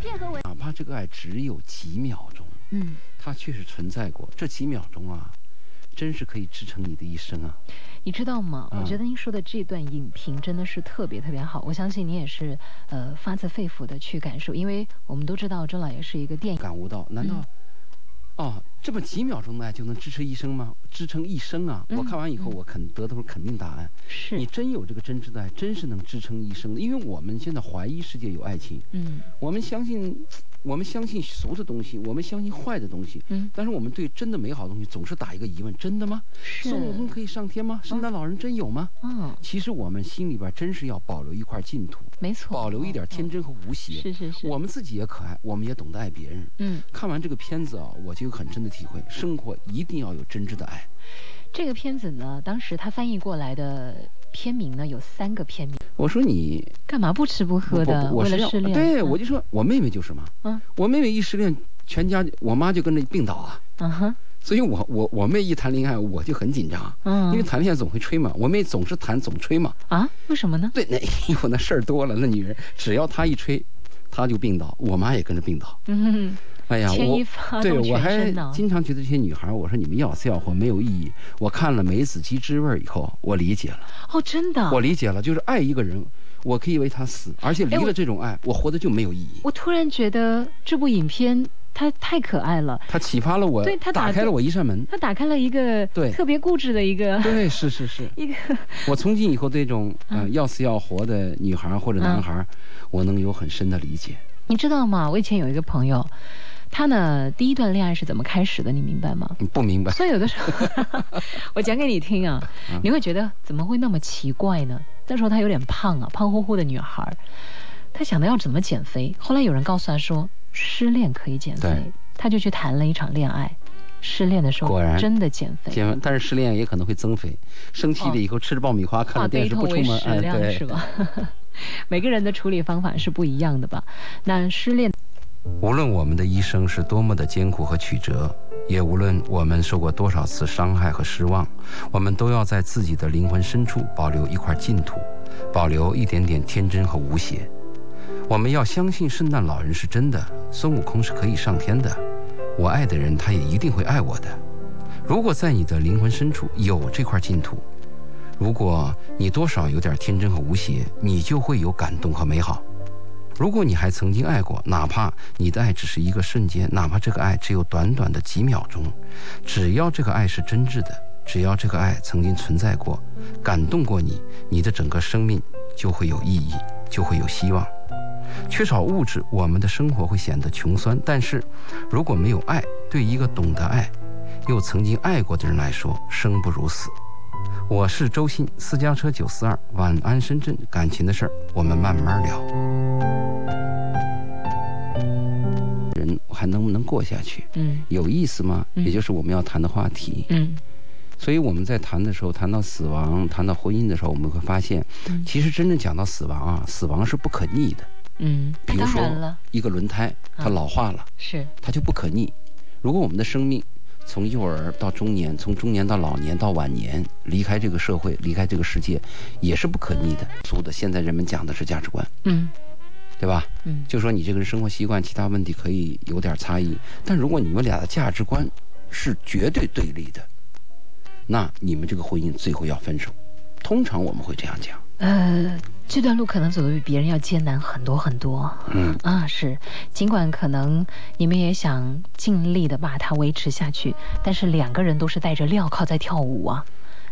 图片和文，哪怕这个爱只有几秒钟，嗯，它确实存在过。这几秒钟啊，真是可以支撑你的一生啊。你知道吗？嗯我觉得您说的这段影评真的是特别特别好，我相信你也是呃发自肺腑的去感受，因为我们都知道周老爷是一个电影，感悟到，难道、嗯哦，这么几秒钟的爱就能支撑一生吗？支撑一生啊！嗯我看完以后，嗯我肯得到肯定答案。是你真有这个真挚的爱，真是能支撑一生的。因为我们现在怀疑世界有爱情，嗯我们相信，我们相信俗的东西，我们相信坏的东西，嗯但是我们对真的美好的东西总是打一个疑问：真的吗？是孙悟空可以上天吗？圣诞老人真有吗？嗯其实我们心里边真是要保留一块净土，没错，保留一点天嗯真和无邪。是是是，我们自己也可爱，我们也懂得爱别人。嗯看完这个片子啊，我就有很深的体会：生活一定要有真挚的爱。这个片子呢，当时他翻译过来的片名呢？有三个片名，我说你干嘛不吃不喝的？不不我是要为了失恋，对、嗯。我就说我妹妹就是嘛，嗯。我妹妹一失恋，全家我妈就跟着病倒啊。嗯哼。所以我我我妹一谈恋爱，我就很紧张，嗯，因为谈恋爱总会吹嘛，我妹总是谈总吹嘛。啊？为什么呢？对，那因为那事儿多了，那女人只要她一吹，她就病倒，我妈也跟着病倒。嗯，哎呀，我对我还。经常觉得这些女孩，我说你们要死要活没有意义。我看了梅子鸡之味以后，我理解了，哦，真的，我理解了，就是爱一个人，我可以为他死，而且离了这种爱，我活得就没有意义。我突然觉得这部影片它太可爱了，它启发了我对它，打打开了我一扇门。它打开了一个对特别固执的一个对，是是是。一个我从今以后对这种呃嗯要死要活的女孩或者男孩，我能有很深的理解。你知道吗？我以前有一个朋友，他呢第一段恋爱是怎么开始的？你明白吗？你不明白？所以有的时候，我讲给你听啊嗯，你会觉得怎么会那么奇怪呢？那时候她有点胖啊，胖乎乎的女孩儿，她想的要怎么减肥。后来有人告诉她说，失恋可以减肥对，她就去谈了一场恋爱。失恋的时候果然真的减肥，天，但是失恋也可能会增肥。生气了以后吃着爆米花，看化着电视不出门，哎，对是，吧？每个人的处理方法是不一样的吧？那失恋，无论我们的一生是多么的艰苦和曲折，也无论我们受过多少次伤害和失望，我们都要在自己的灵魂深处保留一块净土，保留一点点天真和无邪。我们要相信圣诞老人是真的，孙悟空是可以上天的。我爱的人，他也一定会爱我的。如果在你的灵魂深处有这块净土，如果你多少有点天真和无邪，你就会有感动和美好。如果你还曾经爱过，哪怕你的爱只是一个瞬间，哪怕这个爱只有短短的几秒钟，只要这个爱是真挚的，只要这个爱曾经存在过，感动过你，你的整个生命就会有意义，就会有希望。缺少物质，我们的生活会显得穷酸；但是，如果没有爱，对一个懂得爱，又曾经爱过的人来说，生不如死。我是周鑫，私家车九四二，晚安深圳，感情的事儿我们慢慢聊。人还能不能过下去？嗯有意思吗？嗯也就是我们要谈的话题。嗯所以我们在谈的时候，谈到死亡，谈到婚姻的时候，我们会发现，嗯其实真正讲到死亡啊，死亡是不可逆的。嗯，比如说一个轮胎，它嗯老化了，是它就不可逆。如果我们的生命从幼儿到中年，从中年到老年到晚年，离开这个社会，离开这个世界，也是不可逆的。俗的，现在人们讲的是价值观，嗯对吧？嗯就说你这个人生活习惯、其他问题可以有点差异，但如果你们俩的价值观是绝对对立的，那你们这个婚姻最后要分手。通常我们会这样讲，呃，这段路可能走得比别人要艰难很多很多。嗯啊，是，尽管可能你们也想尽力的把它维持下去，但是两个人都是戴着镣铐在跳舞啊，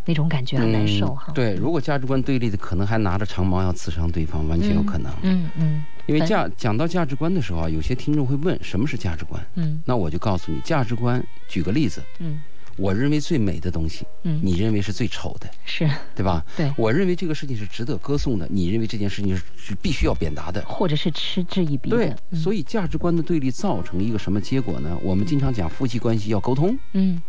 那种感觉很难受哈。嗯对，如果价值观对立的，可能还拿着长矛要刺伤对方，完全有可能。嗯嗯因为价讲到价值观的时候啊，有些听众会问什么是价值观？嗯那我就告诉你，价值观，举个例子，嗯我认为最美的东西，嗯，你认为是最丑的，是对吧？对，我认为这个事情是值得歌颂的，你认为这件事情是是必须要表达的。或者是嗤之以鼻的。对，嗯所以价值观的对立造成一个什么结果呢？我们经常讲夫妻关系要沟通，嗯，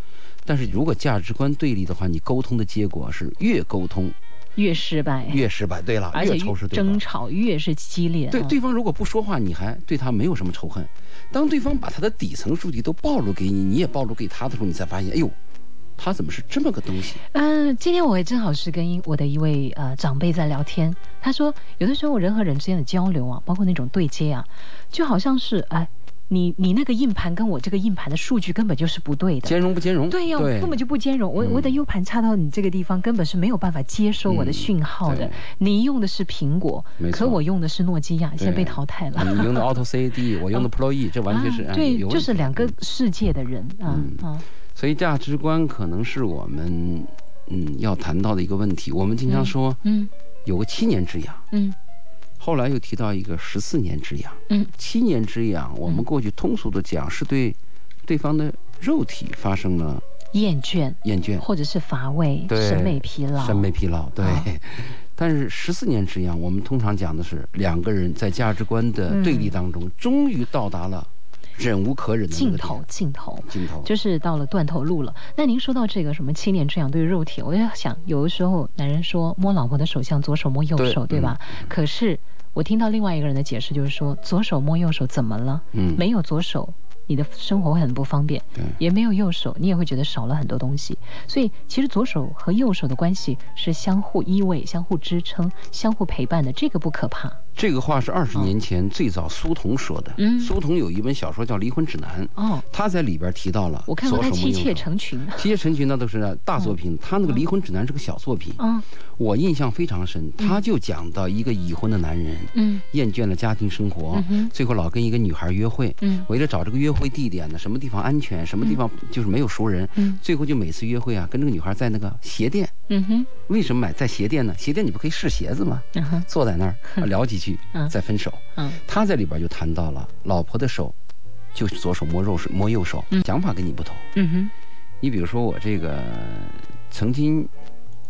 但是如果价值观对立的话，你沟通的结果是越沟通越失败，越失败。对了，而且越仇视对争。吵越是激烈。对，啊对方如果不说话，你还对他没有什么仇恨。当对方把他的底层数据都暴露给你，你也暴露给他的时候，你才发现，哎呦，他怎么是这么个东西？嗯，今天我也正好是跟我的一位呃长辈在聊天，他说有的时候人和人之间的交流啊，包括那种对接啊，就好像是哎。你你那个硬盘跟我这个硬盘的数据根本就是不对的，兼容不兼容？对呀，根本就不兼容。我我的 U 盘插到你这个地方，根本是没有办法接收我的讯号的。你用的是苹果，可我用的是诺基亚，现在被淘汰了。你用的 Auto CAD，我用的 Pro E，这完全是对，就是两个世界的人啊啊。所以价值观可能是我们嗯要谈到的一个问题。我们经常说，嗯，有个七年之痒，嗯。后来又提到一个十四年之痒，嗯，七年之痒，我们过去通俗的讲是对对方的肉体发生了厌倦，厌倦。或者是乏味，审美疲劳，审美疲劳，对。但是十四年之痒，我们通常讲的是两个人在价值观的对立当中，终于到达了。忍无可忍的尽头，尽头，尽头，就是到了断头路了。那您说到这个什么七年之痒对肉体，我就想，有的时候男人说摸老婆的手像左手摸右手，对吧？可是我听到另外一个人的解释，就是说左手摸右手怎么了？嗯，没有左手。你的生活会很不方便，对，也没有右手，你也会觉得少了很多东西。所以其实左手和右手的关系是相互依偎、相互支撑、相互陪伴的，这个不可怕。这个话是二十年前最早苏童说的。嗯，苏童有一本小说叫《离婚指南》。哦，他在里边提到了。我看过他《妻妾成群》。妻妾成群那都是大作品，他那个《离婚指南》是个小作品。嗯，我印象非常深，他就讲到一个已婚的男人，嗯，厌倦了家庭生活，最后老跟一个女孩约会，嗯，为了找这个约会地点呢，什么地方安全，什么地方就是没有熟人，嗯，最后就每次约会啊，跟这个女孩在那个鞋店。嗯哼，为什么买在鞋店呢？鞋店你不可以试鞋子吗？坐在那儿 聊几句，再分手。嗯，他在里边就谈到了老婆的手，就是左手摸右手，摸右手，想法跟你不同。嗯哼，你比如说我这个曾经，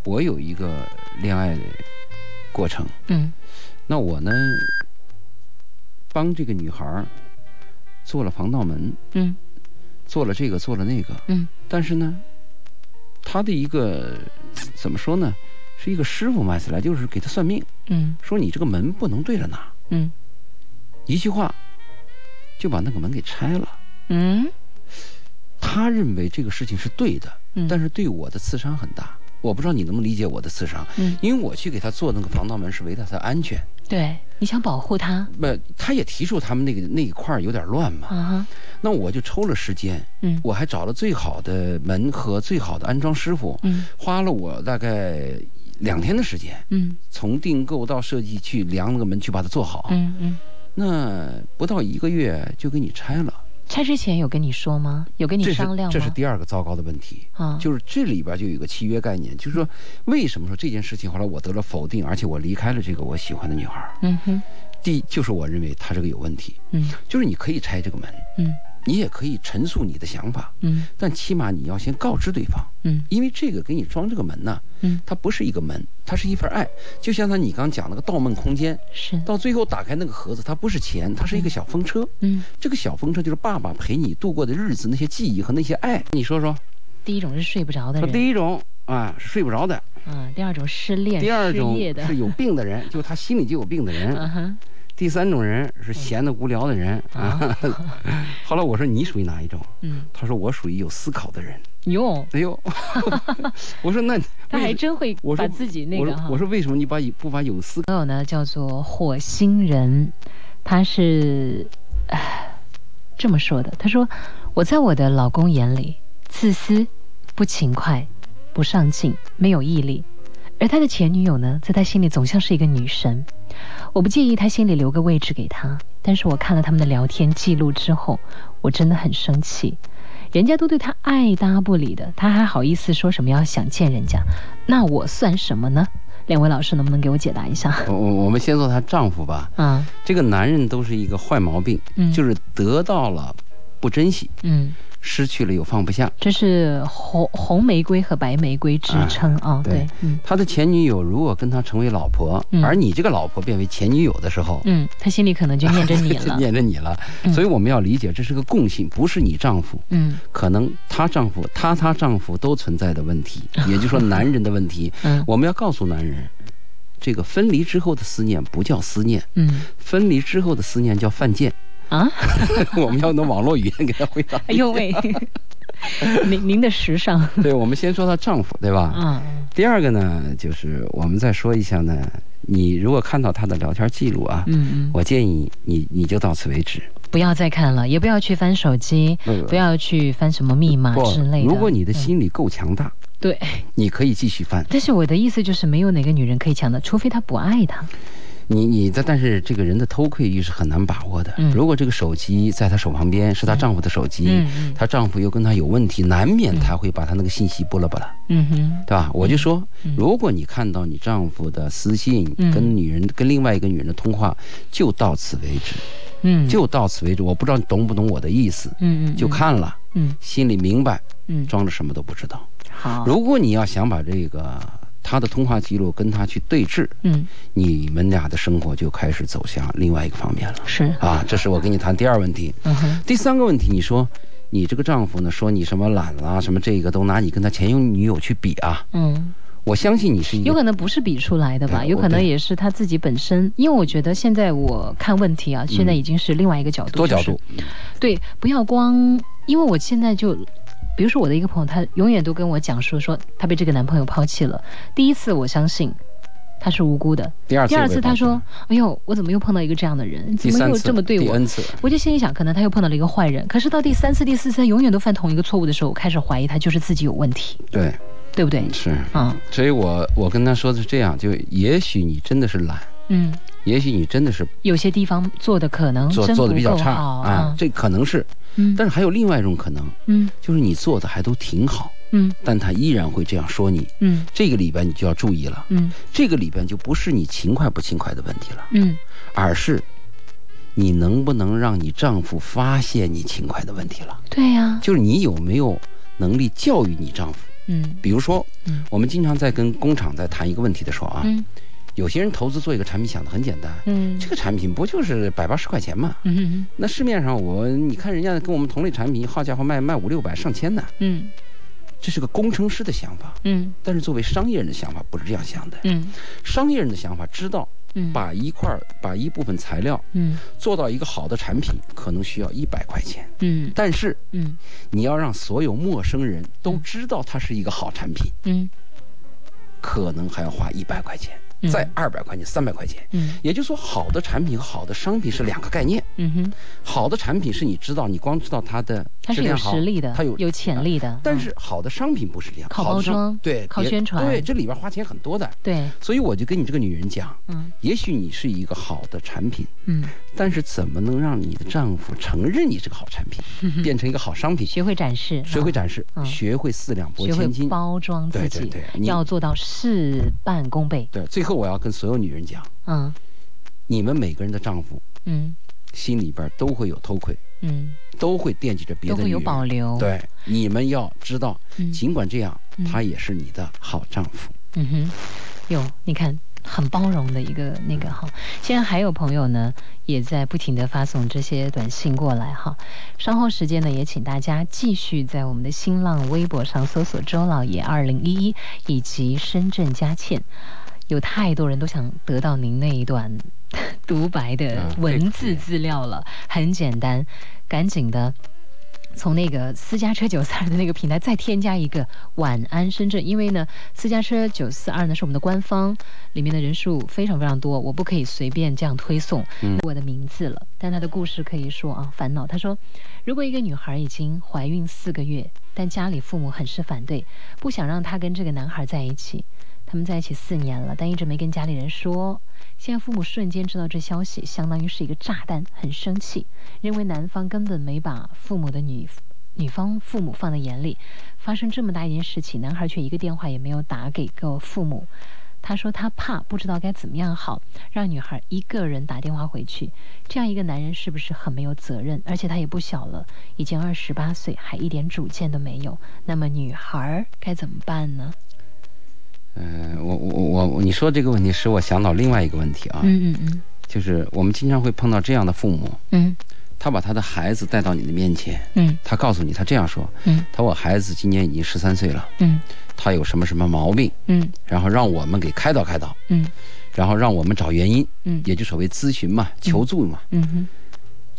我有一个恋爱的过程。嗯，那我呢，帮这个女孩做了防盗门。嗯，做了这个，做了那个。嗯，但是呢。他的一个怎么说呢？是一个师傅买起来，就是给他算命。嗯，说你这个门不能对着哪。嗯，一句话就把那个门给拆了。嗯，他认为这个事情是对的，但是对我的刺伤很大。我不知道你能不能理解我的刺伤。嗯，因为我去给他做那个防盗门是为了他的安全。对，你想保护他。不，他也提出他们那个那一块有点乱嘛。啊那我就抽了时间，嗯，我还找了最好的门和最好的安装师傅，嗯，花了我大概两天的时间，嗯，从订购到设计去量那个门去把它做好，嗯嗯，那不到一个月就给你拆了。拆之前有跟你说吗？有跟你商量吗？这是第二个糟糕的问题。啊，就是这里边就有个契约概念，就是说为什么说这件事情后来我得了否定，而且我离开了这个我喜欢的女孩，嗯哼，第就是我认为他这个有问题，嗯，就是你可以拆这个门，嗯。你也可以陈述你的想法，嗯，但起码你要先告知对方，嗯，因为这个给你装这个门呢，嗯，它不是一个门，它是一份爱，就像他你刚讲那个盗梦空间，是，到最后打开那个盒子，它不是钱，它是一个小风车，嗯，这个小风车就是爸爸陪你度过的日子，那些记忆和那些爱，你说说，第一种是睡不着的人，第一种啊是睡不着的，啊，第二种失恋，第二种是有病的人，就他心里就有病的人，嗯哼。第三种人是闲的无聊的人啊。后来我说你属于哪一种？嗯，他说我属于有思考的人。哟，哎呦，我说那他还真会把自己那个我说为什么你把不把有思？朋友呢叫做火星人，他是这么说的。他说我在我的老公眼里自私、不勤快、不上进、没有毅力，而他的前女友呢，在他心里总像是一个女神。我不介意他心里留个位置给他，但是我看了他们的聊天记录之后，我真的很生气。人家都对他爱搭不理的，他还好意思说什么要想见人家？那我算什么呢？两位老师能不能给我解答一下？我我们先做她丈夫吧。嗯，这个男人都是一个坏毛病，就是得到了不珍惜。嗯。失去了又放不下，这是红红玫瑰和白玫瑰之称啊。对，他的前女友如果跟他成为老婆，而你这个老婆变为前女友的时候，嗯，他心里可能就念着你了，念着你了。所以我们要理解，这是个共性，不是你丈夫，嗯，可能她丈夫、她她丈夫都存在的问题，也就是说男人的问题。嗯，我们要告诉男人，这个分离之后的思念不叫思念，嗯，分离之后的思念叫犯贱。啊，我们要用网络语言给他回答。哎呦喂，您您的时尚，对，我们先说她丈夫，对吧？嗯嗯第二个呢，就是我们再说一下呢，你如果看到她的聊天记录啊，嗯嗯，我建议你你就到此为止，不要再看了，也不要去翻手机，不不要去翻什么密码之类的。如果你的嗯心理够强大，对，你可以继续翻。但是我的意思就是，没有哪个女人可以强的，除非她不爱他。你你的，但是这个人的偷窥欲是很难把握的。嗯如果这个手机在她手旁边是她丈夫的手机，她丈夫又跟她有问题，难免她会把她那个信息拨了拨了，嗯哼，对吧？我就说嗯，如果你看到你丈夫的私信嗯跟女人跟另外一个女人的通话，就到此为止，嗯，就到此为止。我不知道你懂不懂我的意思，嗯嗯，就看了，嗯心里明白，嗯，装着什么都不知道。好，如果你要想把这个他的通话记录跟他去对峙，嗯。你们俩的生活就开始走向另外一个方面了。是，啊！这是我跟你谈第二问题。嗯哼，第三个问题，你说你这个丈夫呢，说你什么懒啦，什么这个都拿你跟他前女友去比啊？嗯，我相信你是有可能不是比出来的吧，有可能也是他自己本身，因为我觉得现在我看问题啊，现在已经是另外一个角度，多角度，对，不要光，因为我现在就，比如说我的一个朋友，他永远都跟我讲说，说她被这个男朋友抛弃了。第一次我相信他是无辜的，第二次第二次他说，哎呦，我怎么又碰到一个这样的人？怎么又这么对我？我就心里想，可能他又碰到了一个坏人。可是到第三次、第四次，他永远都犯同一个错误的时候，我开始怀疑他就是自己有问题，对，对不对？是。嗯所以我我跟他说的是这样，就也许你真的是懒，嗯，也许你真的是有些地方做的可能做的比较差好啊，这可能是，嗯。但是还有另外一种可能，嗯。就是你做的还都挺好，嗯。但他依然会这样说你。嗯。这个里边你就要注意了，嗯。这个里边就不是你勤快不勤快的问题了，嗯。而是你能不能让你丈夫发现你勤快的问题了。对呀、就是你有没有能力教育你丈夫？嗯。比如说，嗯。我们经常在跟工厂在谈一个问题的时候啊，嗯有些人投资做一个产品想的很简单，嗯。这个产品不就是百八十块钱吗？嗯那市面上我你看人家跟我们同类产品，好家伙卖卖五六百上千呢，嗯。这是个工程师的想法。嗯。但是作为商业人的想法不是这样想的，嗯。商业人的想法知道嗯。把一块儿把一部分材料嗯。做到一个好的产品，可能需要一百块钱，嗯。但是嗯。你要让所有陌生人都知道它是一个好产品，嗯。可能还要花一百块钱，嗯再二百块钱、三百块钱。嗯也就是说，好的产品和好的商品是两个概念。嗯哼，好的产品是你知道，你光知道它的它是有实力的，它有有潜力的，但嗯是好的商品不是这样，靠包装对，靠宣传对，这里边花钱很多的。对，所以我就跟你这个女人讲，嗯也许你是一个好的产品，嗯，但是怎么能让你的丈夫承认你是个好产品，变成一个好商品？学会展示，学会嗯展示，嗯学会四两拨千斤。包装自对己，对对你要做到事半功倍。对，最后我要跟所有女人讲，嗯你们每个人的丈夫嗯心里边都会有偷窥，嗯，都会惦记着别都会有的女人。保留。，对，你们要知道，嗯尽管这样嗯，他也是你的好丈夫。嗯哼，有你看很包容的一个那个哈。现在还有朋友呢，也在不停的发送这些短信过来哈。稍后时间呢，也请大家继续在我们的新浪微博上搜索“周老爷二零一一”以及深圳佳倩。有太多人都想得到您那一段 独白的啊文字资料了，很简单，赶紧的从那个私家车九四二的那个平台再添加一个“晚安深圳”，因为呢，私家车九四二呢是我们的官方，里面的人数非常非常多，我不可以随便这样推送嗯我的名字了。但他的故事可以说啊，烦恼。他说，如果一个女孩已经怀孕四个月，但家里父母很是反对，不想让她跟这个男孩在一起，他们在一起四年了，但一直没跟家里人说。现在父母瞬间知道这消息，相当于是一个炸弹，很生气，认为男方根本没把父母的女女方父母放在眼里。发生这么大一件事情，男孩却一个电话也没有打给过父母。他说他怕，不知道该怎么样好，让女孩一个人打电话回去。这样一个男人是不是很没有责任？而且他也不小了，已经二十八岁，还一点主见都没有。那么女孩该怎么办呢？嗯、我我我我，你说这个问题使我想到另外一个问题啊，嗯嗯嗯。就是我们经常会碰到这样的父母，嗯他把他的孩子带到你的面前，嗯。他告诉你，他这样说，嗯他说我孩子今年已经十三岁了，嗯他有什么什么毛病，嗯然后让我们给开导开导，嗯然后让我们找原因，嗯也就所谓咨询嘛，求助嘛。嗯哼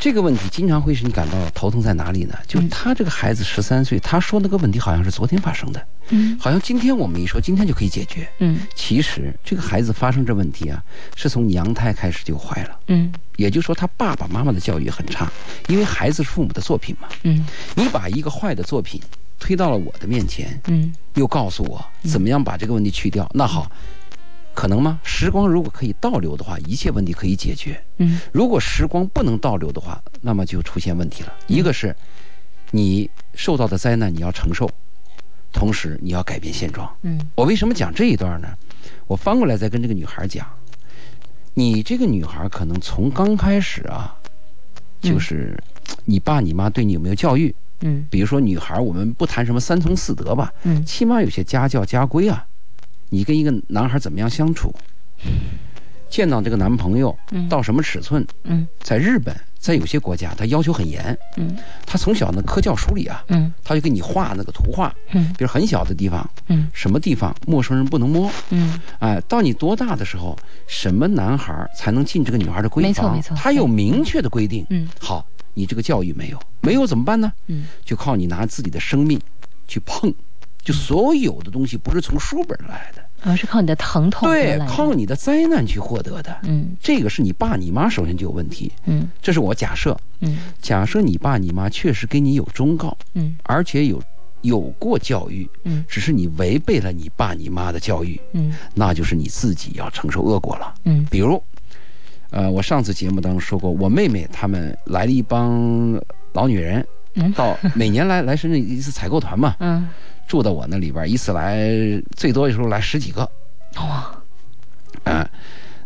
这个问题经常会使你感到头疼在哪里呢？就是他这个孩子十三岁，他说那个问题好像是昨天发生的，嗯。好像今天我们一说，今天就可以解决。嗯。其实这个孩子发生这问题啊，是从娘胎开始就坏了。嗯。也就是说，他爸爸妈妈的教育很差，因为孩子是父母的作品嘛。嗯。你把一个坏的作品推到了我的面前，嗯。又告诉我怎么样把这个问题去掉，那好，可能吗？时光如果可以倒流的话，一切问题可以解决。嗯如果时光不能倒流的话，那么就出现问题了。一个是，你受到的灾难你要承受，同时你要改变现状。嗯我为什么讲这一段呢？我翻过来再跟这个女孩讲，你这个女孩可能从刚开始啊，就是你爸你妈对你有没有教育？嗯比如说女孩，我们不谈什么三从四德吧，嗯起码有些家教家规啊。你跟一个男孩怎么样相处？见到这个男朋友嗯到什么尺寸？嗯在日本，在有些国家，他要求很严。嗯他从小呢科教书里啊，嗯他就给你画那个图画，嗯比如很小的地方，嗯什么地方陌生人不能摸。嗯哎，到你多大的时候，什么男孩才能进这个女孩的闺房？没错没错他有明确的规定。嗯好，你这个教育没有，没有怎么办呢？嗯就靠你拿自己的生命去碰，就所有的东西不是从书本来的，而是靠你的疼痛得对靠你的灾难去获得的。嗯。这个是你爸你妈首先就有问题，嗯。这是我假设。嗯。假设你爸你妈确实给你有忠告，嗯。而且有有过教育，嗯。只是你违背了你爸你妈的教育，嗯。那就是你自己要承受恶果了。嗯。比如，呃，我上次节目当中说过，我妹妹他们来了一帮老女人，嗯。到每年来来深圳一次采购团嘛，嗯住到我那里边，一次来最多的时候来十几个，哇。啊、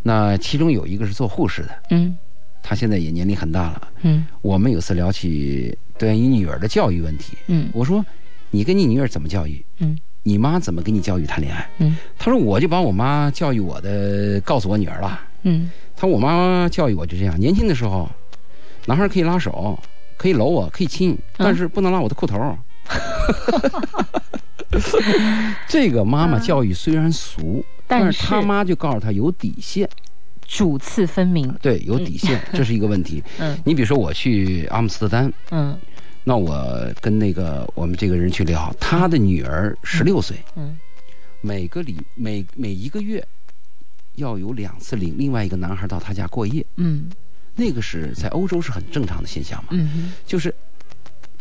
那其中有一个是做护士的，嗯。她现在也年龄很大了。嗯。我们有次聊起对于女儿的教育问题，嗯。我说你跟你女儿怎么教育？嗯。你妈怎么给你教育谈恋爱？嗯。她说我就把我妈教育我的告诉我女儿了。嗯。她说我妈教育我就这样，年轻的时候，男孩可以拉手，可以搂我，可以亲，但是不能拉我的裤头。这个妈妈教育虽然俗，但是他妈就告诉她有底线，主次分明，对，有底线，这是一个问题。嗯。你比如说我去阿姆斯特丹，嗯。那我跟那个我们这个人去聊，他的女儿十六岁，嗯。每个礼每每一个月要有两次领另外一个男孩到他家过夜，嗯。那个是在欧洲是很正常的现象嘛，嗯。就是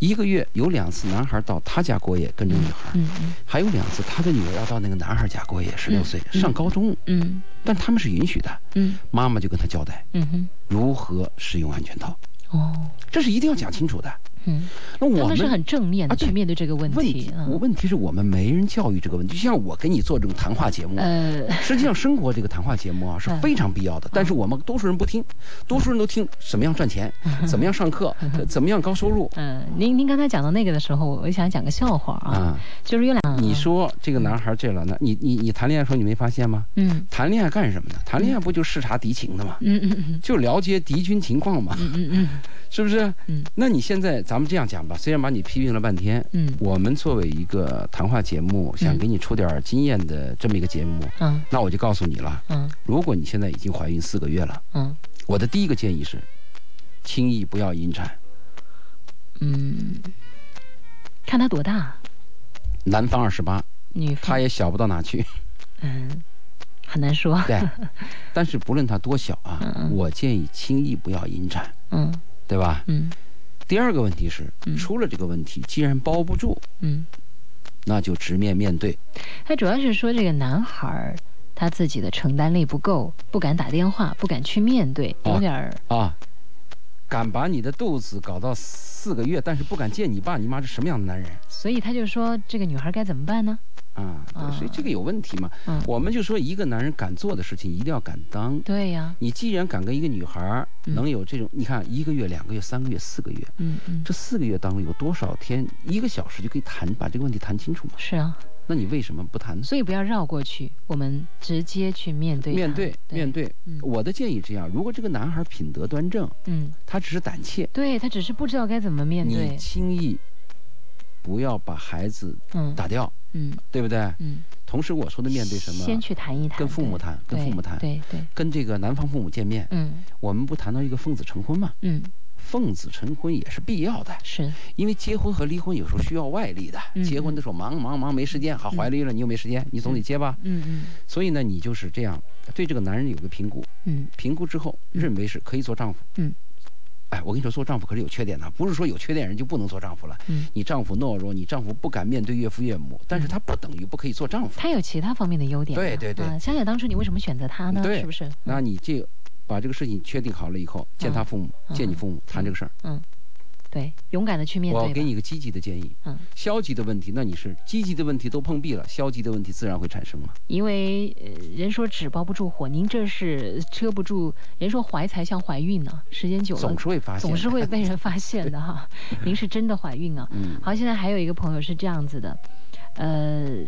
一个月有两次男孩到他家过夜，跟着女孩，还有两次他的女儿要到那个男孩家过夜，十六岁嗯。上高中，嗯。但他们是允许的，嗯。妈妈就跟他交代嗯哼。如何使用安全套，哦。这是一定要讲清楚的。嗯，那我们是很正面的啊去面对这个问问题啊我问题是我们没人教育这个问题，就像我给你做这种谈话节目，呃。实际上生活这个谈话节目啊是嗯非常必要的，但是我们多数人不听，多数人都听怎么样赚钱，怎么样上课，呃怎么样高收入。嗯，您您刚才讲到那个的时候，我想讲个笑话啊，啊。就是有两你说这个男孩这了，那你你你谈恋爱的时候你没发现吗？嗯。谈恋爱干什么呢？谈恋爱不就视察敌情的吗？嗯嗯嗯就了解敌军情况嘛，嗯嗯嗯。是不是？嗯。那你现在咱们这样讲吧，虽然把你批评了半天，嗯。我们作为一个谈话节目，想给你出点经验的这么一个节目，嗯。那我就告诉你了，嗯。如果你现在已经怀孕四个月了，嗯。我的第一个建议是，轻易不要引产。嗯，看他多大，男方二十八，女方。他也小不到哪去，嗯很难说，对。但是不论他多小啊我建议轻易不要引产，嗯。对吧？嗯第二个问题是嗯，出了这个问题，既然包不住，嗯，那就直面面对。他主要是说这个男孩儿他自己的承担力不够，不敢打电话，不敢去面对，有哦点儿啊，敢把你的肚子搞到四个月，但是不敢见你爸你妈，是什么样的男人所以他就说这个女孩该怎么办呢？啊？所以这个有问题嘛。嗯，我们就说一个男人敢做的事情一定要敢当。对呀，你既然敢跟一个女孩能有这种，你看一个月、两个月、三个月、四个月，嗯嗯，这四个月当中有多少天一个小时就可以谈把这个问题谈清楚嘛？是啊，那你为什么不谈呢？所以不要绕过去，我们直接去面对面对面，对，嗯我的建议这样：如果这个男孩品德端正，嗯，他只是胆怯，对他只是不知道该怎么面你对，轻易不要把孩子嗯。打掉，嗯。对不对？嗯，同时我说的面对什么？先去谈一谈，跟父母谈跟父母谈。对对，跟这个男方父母见面，嗯。我们不谈到一个奉子成婚嘛？嗯。奉子成婚也是必要的，是，因为结婚和离婚有时候需要外力的。嗯。结婚的时候忙忙忙没时间，好怀了孕了你又没时间，你总得结吧。嗯嗯。所以呢，你就是这样对这个男人有个评估，嗯。评估之后嗯。认为是可以做丈夫。嗯。哎，我跟你说，做丈夫可是有缺点的，不是说有缺点人就不能做丈夫了。嗯，你丈夫懦弱，你丈夫不敢面对岳父岳母，但是他不等于不可以做丈夫。他有其他方面的优点的。对对对啊想想当初你为什么选择他呢？对是不是？那你这把这个事情确定好了以后，见他父母，嗯见你父母谈这个事儿。嗯，对，勇敢的去面对。我给你一个积极的建议，嗯，消极的问题，那你是积极的问题都碰壁了，消极的问题自然会产生嘛。因为呃，人说纸包不住火，您这是遮不住。人说怀才像怀孕呢、时间久了总是会发现，总是会被人发现的哈。您是真的怀孕啊？嗯，好，现在还有一个朋友是这样子的，呃，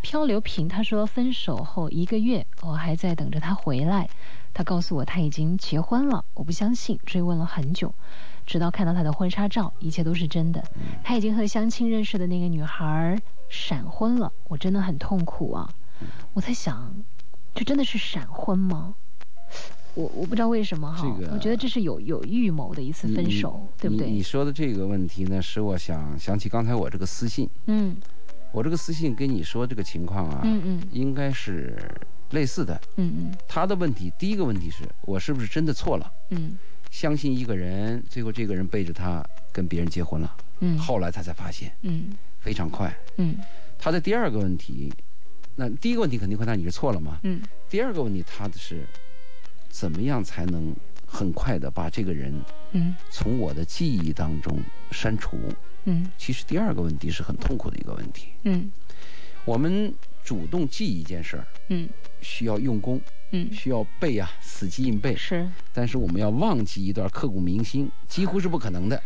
漂流瓶他说分手后一个月，我还在等着他回来。他告诉我他已经结婚了，我不相信，追问了很久，直到看到他的婚纱照，一切都是真的。他已经和相亲认识的那个女孩闪婚了，我真的很痛苦啊！我在想，这真的是闪婚吗？我我不知道为什么哈，这个我觉得这是有有预谋的一次分手，对不对？你你说的这个问题呢，使我想想起刚才我这个私信，嗯我这个私信跟你说这个情况啊，嗯嗯应该是类似的。嗯嗯他的问题，第一个问题是我是不是真的错了？嗯相信一个人，最后这个人背着他跟别人结婚了，嗯，后来他才发现，嗯非常快。嗯他的第二个问题，那第一个问题肯定回答你是错了吗？嗯第二个问题，他的是怎么样才能很快的把这个人嗯从我的记忆当中删除？嗯其实第二个问题是很痛苦的一个问题。嗯我们主动记一件事儿，嗯。需要用功，嗯，需要背啊，死记硬背。是。但是我们要忘记一段刻骨铭心，几乎是不可能的。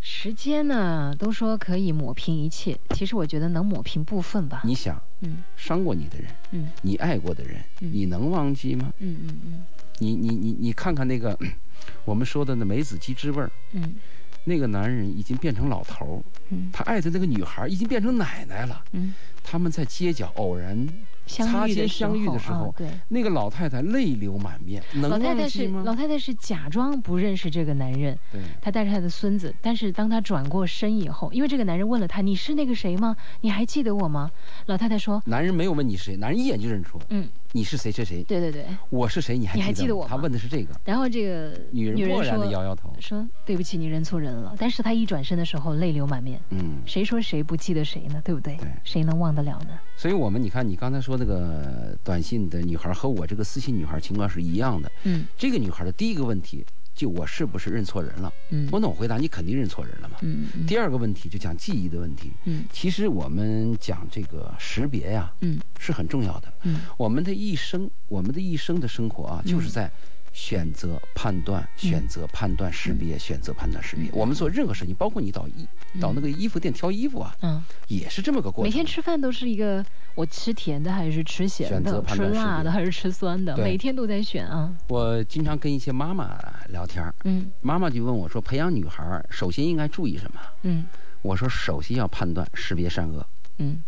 时间呢，都说可以抹平一切，其实我觉得能抹平部分吧。你想，嗯。伤过你的人，嗯。你爱过的人，嗯。你能忘记吗？嗯嗯嗯。你你你你看看那个，我们说的那梅子鸡汁味儿，嗯那个男人已经变成老头儿，嗯他爱的那个女孩已经变成奶奶了。嗯，他们在街角偶然相擦肩遇的时候相遇的时候。那个老太太泪流满面，能老太太是？老太太是假装不认识这个男人，对，她带着她的孙子，但是当她转过身以后，因为这个男人问了她：“你是那个谁吗？你还记得我吗？”老太太说男人没有问你是谁，男人一眼就认出：“嗯，你是谁谁谁，对对对。我是谁，你还你还记得我吗他问的是这个。”然后这个女人漠然的摇摇头，说：“对不起，你认错人了。”但是她一转身的时候，泪流满面。嗯，谁说谁不记得谁呢？对不对？对谁能忘得了呢？所以我们你看，你刚才说那个短信的女孩和我这个私信女孩情况是一样的。嗯这个女孩的第一个问题就我是不是认错人了？嗯我那我回答你肯定认错人了嘛。嗯嗯第二个问题就讲记忆的问题。嗯其实我们讲这个识别呀，嗯是很重要的。嗯我们的一生，我们的一生的生活啊，嗯就是在选择、判断、选择、判断、识别、选择、判断、识别。嗯我们做任何事情，包括你到衣到那个衣服店挑衣服啊，嗯，也是这么个过程。每天吃饭都是一个我吃甜的还是吃咸的，吃辣的还是吃酸的，每天都在选啊。我经常跟一些妈妈聊天儿，嗯妈妈就问我说，培养女孩儿首先应该注意什么？嗯我说，首先要判断、识别善恶。嗯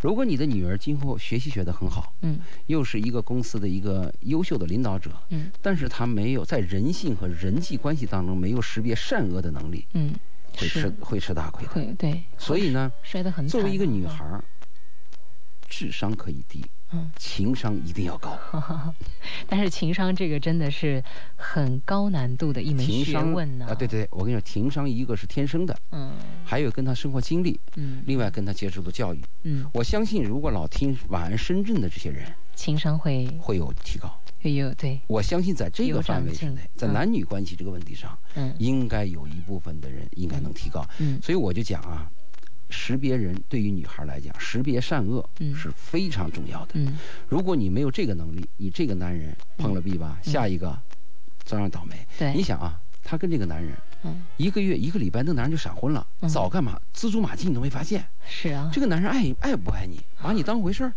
如果你的女儿今后学习学得很好，嗯。又是一个公司的一个优秀的领导者，嗯。但是她没有在人性和人际关系当中没有识别善恶的能力，嗯，会吃会吃大亏的。会对，所以呢，摔得很惨。作为一个女孩，儿，智商可以低，嗯，情商一定要高。但是情商这个真的是很高难度的一门学问呢。啊，对，对，我跟你说，情商一个是天生的，嗯还有跟他生活经历，嗯另外跟他接受的教育。嗯，我相信，如果老听晚安深圳的这些人，情商会会有提高。会有对，我相信，在这个范围之内，在嗯男女关系这个问题上，嗯应该有一部分的人应该能提高。嗯所以我就讲啊，识别人对于女孩来讲，识别善恶嗯是非常重要的。嗯如果你没有这个能力，你这个男人碰了壁吧，嗯下一个照样倒霉。对，你想啊，他跟这个男人嗯一个月一个礼拜，那男人就闪婚了，嗯早干嘛？锱铢马迹你都没发现。是啊，这个男人爱爱不爱你，把你当回事儿，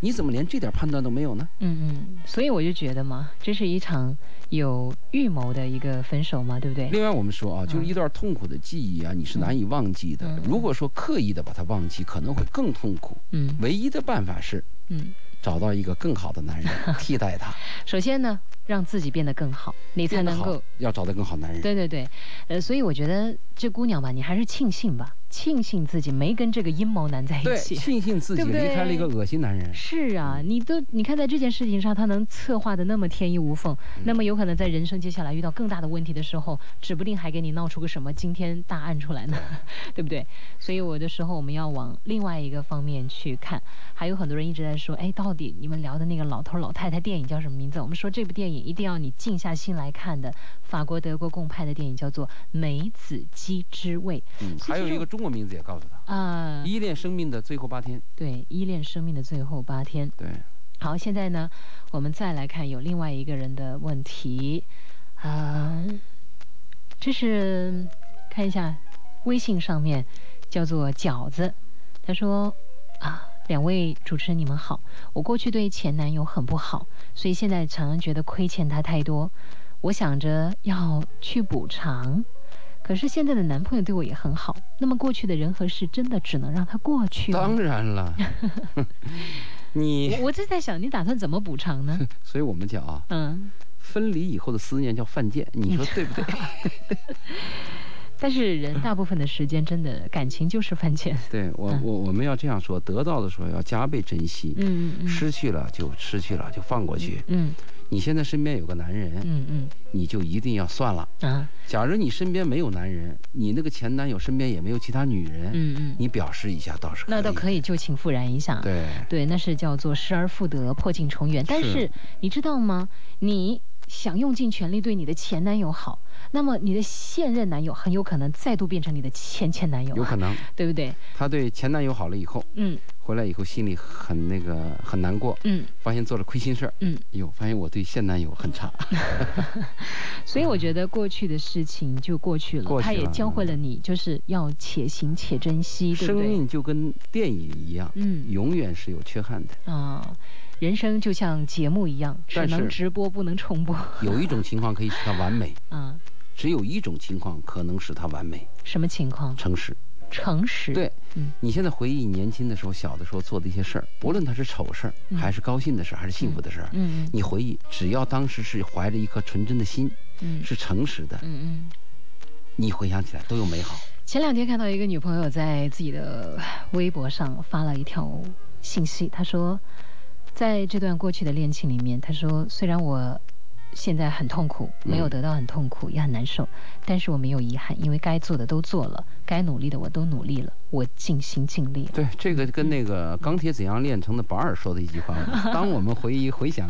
你怎么连这点判断都没有呢？嗯嗯，所以我就觉得嘛，这是一场有预谋的一个分手嘛，对不对？另外，我们说啊，嗯就是一段痛苦的记忆啊，你是难以忘记的嗯。如果说刻意的把它忘记，可能会更痛苦。嗯唯一的办法是嗯找到一个更好的男人 替代他。首先呢，让自己变得更好，你才能够要找到更好男人。对对对，呃，所以我觉得这姑娘吧，你还是庆幸吧。庆幸自己没跟这个阴谋男在一起，庆幸自己离开了一个恶心男人。是啊，你都你看在这件事情上，他能策划的那么天衣无缝，那么有可能在人生接下来遇到更大的问题的时候，指不定还给你闹出个什么惊天大案出来呢，对 不对？所以有的时候我们要往另外一个方面去看。还有很多人一直在说，哎，到底你们聊的那个老头老太太电影叫什么名字？我们说这部电影一定要你静下心来看的，法国德国共拍的电影叫做《梅子鸡之味》。嗯，还有一个中文名字也告诉他。啊，依恋生命的最后八天。对，依恋生命的最后八天。对，好，现在呢，我们再来看有另外一个人的问题，啊，这是看一下微信上面叫做饺子，他说啊，两位主持人你们好，我过去对前男友很不好，所以现在常常觉得亏欠他太多，我想着要去补偿。可是现在的男朋友对我也很好，那么过去的人和事真的只能让他过去吗？当然了，你我就在想，你打算怎么补偿呢？所以我们讲啊，嗯，分离以后的思念叫犯贱，你说对不对？但是人大部分的时间真的感情就是犯贱。对我我我们要这样说，得到的时候要加倍珍惜，嗯嗯，失去了就失去了，就放过去，嗯。你现在身边有个男人，嗯嗯，你就一定要算了。啊。假如你身边没有男人，你那个前男友身边也没有其他女人，嗯嗯，你表示一下倒是那倒可以。旧情复燃一下，对。对，那是叫做失而复得，破镜重圆。但是。你知道吗？你想用尽全力对你的前男友好，那么你的现任男友很有可能再度变成你的前前男友，有可能，对不对？他对前男友好了以后，嗯。回来以后心里很那个很难过，嗯，发现做了亏心事儿，嗯，哟，发现我对现男友很差，所以我觉得过去的事情就过去了，他也教会了你，就是要且行且珍惜，对对？生命就跟电影一样，嗯，永远是有缺憾的啊。人生就像节目一样，只能直播不能重播。有一种情况可以使它完美，啊，只有一种情况可能使它完美。什么情况？诚实。诚实。对，嗯，你现在回忆年轻的时候、小的时候做的一些事儿，不论它是丑事儿，还是高兴的事儿，还是幸福的事儿，嗯，你回忆，只要当时是怀着一颗纯真的心，嗯，是诚实的，嗯嗯，你回想起来都有美好。前两天看到一个女朋友在自己的微博上发了一条信息，她说，在这段过去的恋情里面，他说，虽然我。现在很痛苦，没有得到很痛苦，也很难受，但是我没有遗憾，因为该做的都做了，该努力的我都努力了，我尽心尽力。对，这个跟那个钢铁怎样炼成的保尔说的一句话：当我们回忆回想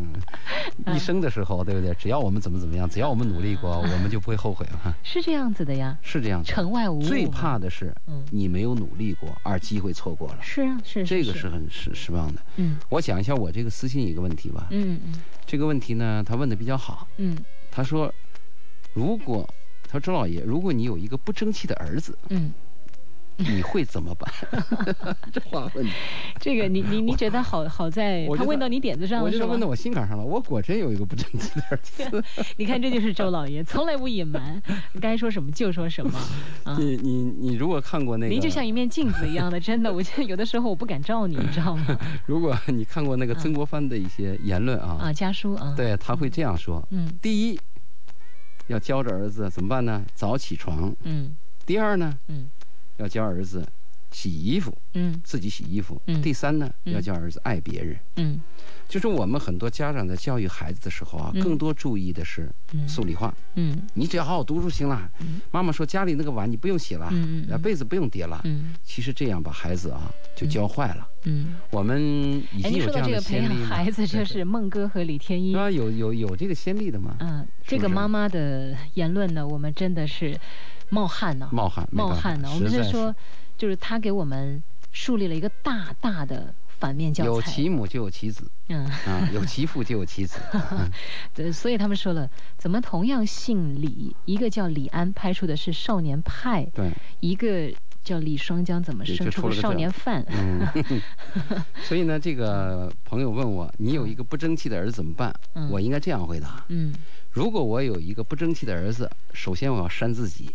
一生的时候，对不对？只要我们怎么怎么样，只要我们努力过，我们就不会后悔了。是这样子的呀，是这样子。城外无物。最怕的是，你没有努力过，而机会错过了。是啊，是。这个是很失失望的。嗯，我讲一下我这个私信一个问题吧。嗯嗯。这个问题呢，他问的比较好。嗯。他说：“如果他说周老爷，如果你有一个不争气的儿子，嗯，你会怎么办？” 这话问的，这个你你你觉得好好在他问到你点子上了，我就问到我心坎上了。我果真有一个不争气的儿子。你看，这就是周老爷，从来不隐瞒，该说什么就说什么。你你你如果看过那个，您就像一面镜子一样的，真的，我觉得有的时候我不敢照你，你知道吗？如果你看过那个曾国藩的一些言论啊，啊家书啊，对他会这样说。嗯，第一。要教着儿子怎么办呢？早起床。嗯。第二呢？嗯。要教儿子洗衣服。嗯。自己洗衣服。嗯。第三呢？要教儿子爱别人。嗯。就是我们很多家长在教育孩子的时候啊，更多注意的是数理化。嗯。你只要好好读书行了。嗯。妈妈说家里那个碗你不用洗了。嗯嗯。被子不用叠了。嗯。其实这样把孩子啊就教坏了。嗯。我们已经有这样的先例。培养孩子就是孟哥和李天一。啊，有有有这个先例的吗？嗯。这个妈妈的言论呢，我们真的是冒汗呢。冒汗。冒汗呢。我们是说，就是他给我们树立了一个大大的。反面教材，有其母就有其子，嗯啊，有其父就有其子，对，所以他们说了，怎么同样姓李，一个叫李安，拍出的是少年派，对，一个叫李双江，怎么生出个少年犯？嗯，所以呢，这个朋友问我，你有一个不争气的儿子怎么办？我应该这样回答，嗯，如果我有一个不争气的儿子，首先我要扇自己，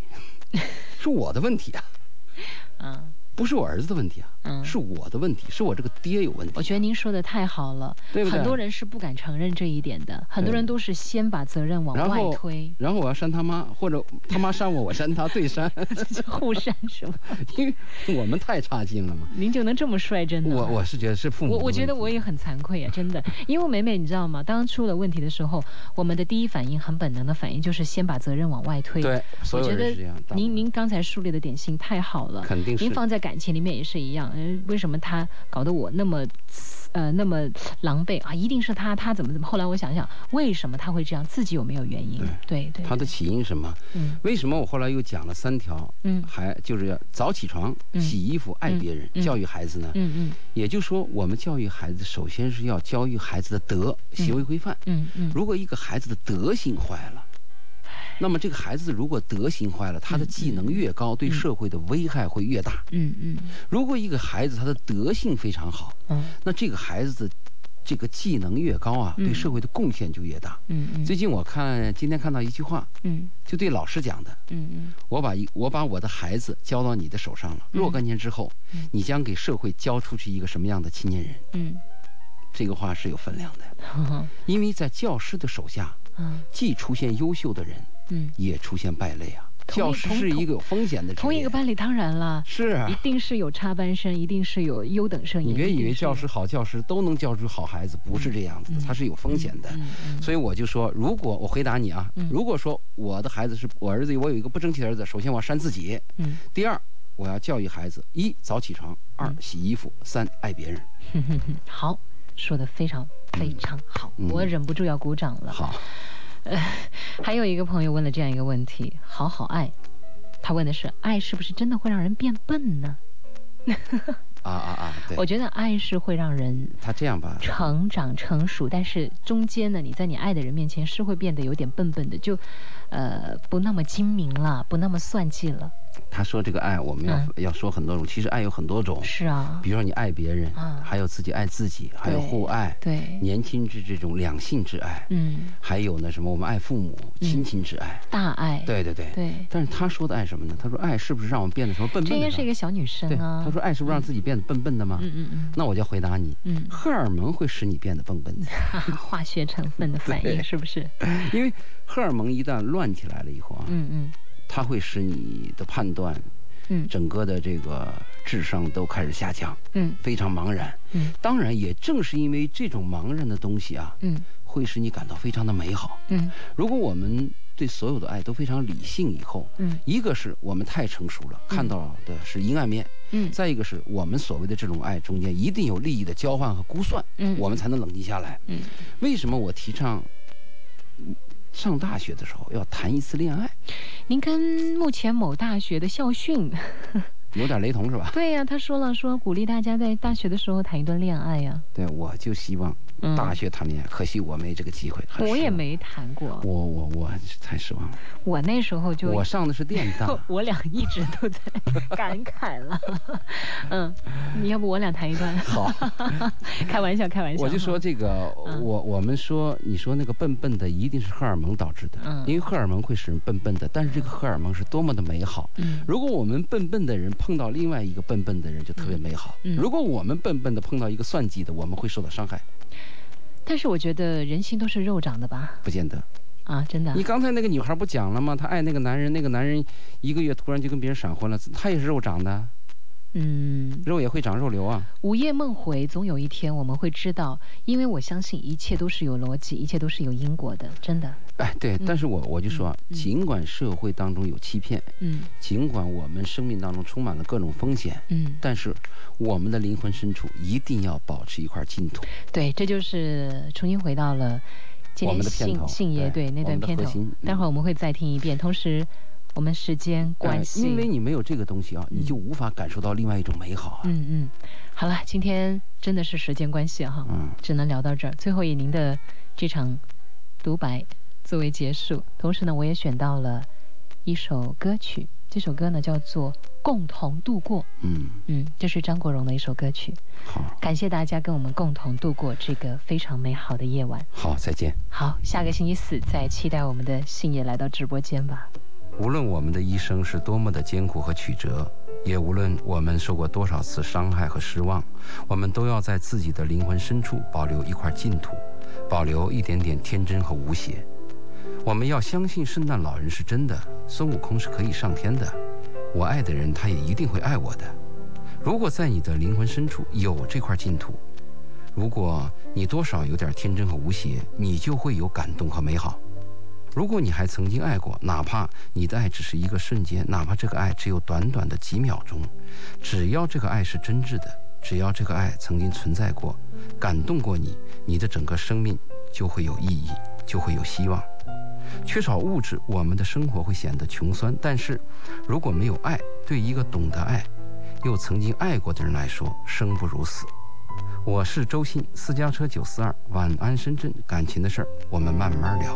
是我的问题啊，啊。不是我儿子的问题啊，嗯是我的问题，是我这个爹有问题。我觉得您说的太好了，对不对很多人是不敢承认这一点的，很多人都是先把责任往外然后推，然后我要扇他妈，或者他妈扇我，我扇他，对扇，互扇是吗？因为我们太差劲了嘛。您就能这么率真的？我我是觉得是父母我我觉得我也很惭愧啊，真的，因为美美你知道吗？当出了问题的时候，我们的第一反应很本能的反应就是先把责任往外推。对所我觉得有人是这样。大部分您您刚才树立的典型太好了，肯定是您放在感情里面也是一样，呃，为什么他搞得我那么呃那么狼狈啊？一定是他，他怎么怎么？后来我想想，为什么他会这样？自己有没有原因？对对，他的起因是什么？嗯为什么我后来又讲了三条？嗯还就是要早起床、嗯洗衣服、爱别人、嗯教育孩子呢？嗯嗯也就是说，我们教育孩子，首先是要教育孩子的德、行为规范。嗯嗯，如果一个孩子的德行坏了，那么这个孩子如果德行坏了，他的技能越高，对社会的危害会越大。嗯嗯。如果一个孩子他的德性非常好，嗯。那这个孩子的这个技能越高啊，嗯。对社会的贡献就越大。嗯嗯。最近我看今天看到一句话，嗯。就对老师讲的，嗯嗯。我把一我把我的孩子交到你的手上了，若干年之后，你将给社会交出去一个什么样的青年人？嗯。这个话是有分量的，嗯因为在教师的手下，嗯。既出现优秀的人，嗯，也出现败类啊。教师是一个有风险的。同一个班里当然了。是啊一，定是有插班生，一定是有优等生。你别以为教师好教师都能教出好孩子，不是这样子的，他是有风险的。所以我就说，如果我回答你啊，嗯如果说我的孩子是我儿子，我有一个不争气的儿子，首先我要扇自己，嗯第二我要教育孩子：一早起床，二嗯洗衣服，三爱别人。哼哼哼，好，说的非常非常好，嗯我忍不住要鼓掌了。好，呃，还有一个朋友问了这样一个问题：好好爱，他问的是爱是不是真的会让人变笨呢？啊啊啊，对，我觉得爱是会让人他这样吧，成长成熟，但是中间呢，你在你爱的人面前是会变得有点笨笨的，就呃不那么精明了，不那么算计了。他说这个爱，我们要、嗯。要说很多种，其实爱有很多种，是啊。比，如说你爱别人，啊还有自己爱自己，还有互爱，对。年轻之这种两性之爱，嗯，还有呢什么我们爱父母、亲情之爱，大爱，对对对。对。但是他说的爱什么呢？他说爱是不是让我们变得什么笨笨的？这应该是一个小女生对，啊。他说爱是不是让自己变得笨笨的吗？嗯嗯嗯。那我就回答你，嗯。荷尔蒙会使你变得笨笨的，化学成分的反应 是不是？因为荷尔蒙一旦乱起来了以后啊，嗯嗯它会使你的判断、嗯。整个的这个智商都开始下降，嗯。非常茫然。嗯。当然，也正是因为这种茫然的东西啊，嗯。会使你感到非常的美好。嗯。如果我们对所有的爱都非常理性以后，嗯。一个是我们太成熟了，看到的是阴暗面；嗯。再一个是我们所谓的这种爱中间一定有利益的交换和估算，嗯。我们才能冷静下来。嗯，为什么我提倡嗯上大学的时候要谈一次恋爱？您跟目前某大学的校训，有点雷同是吧？对呀、他说了说鼓励大家在大学的时候谈一段恋爱呀、对，我就希望嗯大学谈恋爱，可惜我没这个机会。我也没谈过，我我我太失望了。我那时候就我上的是电大，我俩一直都在感慨了。嗯，你要不我俩谈一段？好，开玩笑，开玩笑。我就说这个，嗯我我们说，你说那个笨笨的，一定是荷尔蒙导致的，嗯因为荷尔蒙会使人笨笨的，但是这个荷尔蒙是多么的美好。嗯如果我们笨笨的人碰到另外一个笨笨的人，就特别美好。嗯如果我们笨笨的碰到一个算计的，我们会受到伤害，但是我觉得人心都是肉长的吧？不见得。啊，真的你。刚才那个女孩不讲了吗？她爱那个男人，那个男人一个月突然就跟别人闪婚了，她也是肉长的，嗯，肉也会长肉瘤啊。午夜梦回，总有一天我们会知道，因为我相信一切都是有逻辑，一切都是有因果的，真的。哎，对，但是我我就说啊，嗯尽管社会当中有欺骗，嗯尽管我们生命当中充满了各种风险，嗯，但是我们的灵魂深处一定要保持一块净土。对，这就是重新回到了今我天的片头信爷对对那我们的段片头待会儿我们会再听一遍。同时，我们时间关系，呃因为你没有这个东西啊，嗯你就无法感受到另外一种美好啊。嗯嗯，好了，今天真的是时间关系哈，嗯只能聊到这儿。最后以您的这场独白作为结束，同时呢，我也选到了一首歌曲，这首歌呢叫做《共同度过》，嗯，嗯，这是张国荣的一首歌曲。好，感谢大家跟我们共同度过这个非常美好的夜晚。好，再见。好，下个星期四再期待我们的信也来到直播间吧。无论我们的一生是多么的艰苦和曲折，也无论我们受过多少次伤害和失望，我们都要在自己的灵魂深处保留一块净土，保留一点点天真和无邪。我们要相信圣诞老人是真的，孙悟空是可以上天的。我爱的人，他也一定会爱我的。如果在你的灵魂深处有这块净土，如果你多少有点天真和无邪，你就会有感动和美好。如果你还曾经爱过，哪怕你的爱只是一个瞬间，哪怕这个爱只有短短的几秒钟，只要这个爱是真挚的，只要这个爱曾经存在过，感动过你，你的整个生命就会有意义，就会有希望。缺少物质，我们的生活会显得穷酸；但是，如果没有爱，对一个懂得爱，又曾经爱过的人来说，生不如死。我是周鑫，私家车九四二，晚安深圳，感情的事儿，我们慢慢聊。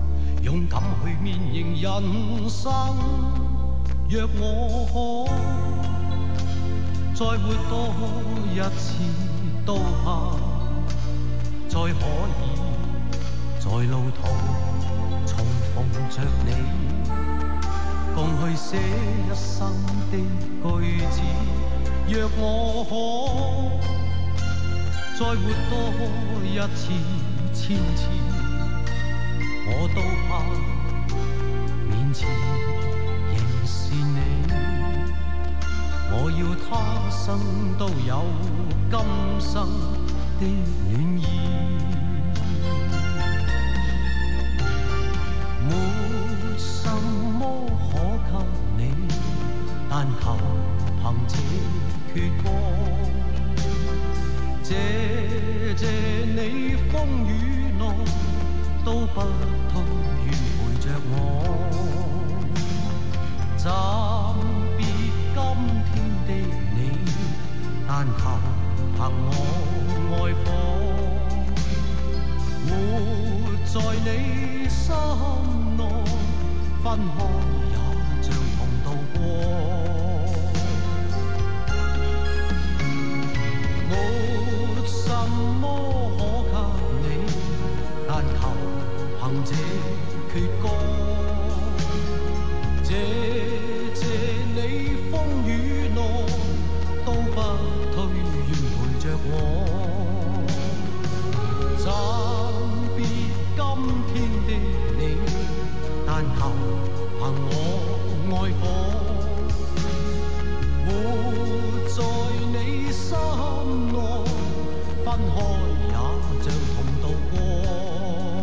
勇敢去面迎人生，若我可再活多一次，都怕再可以在路途重逢着你，共去写一生的句子。若我可再活多一次，千次。我都怕面前仍是你，我要他生都有今生的暖意。没什么可给你，但求凭这阙歌，谢谢你风雨内都不。暂别今天的你，但求凭我爱火，活在你心内，分开也像同渡过。没什么可给你，但求凭这阙歌。谢谢你风雨内都不退，愿陪着我。暂别今天的你，但求凭我爱火，活在你心内，分开也像。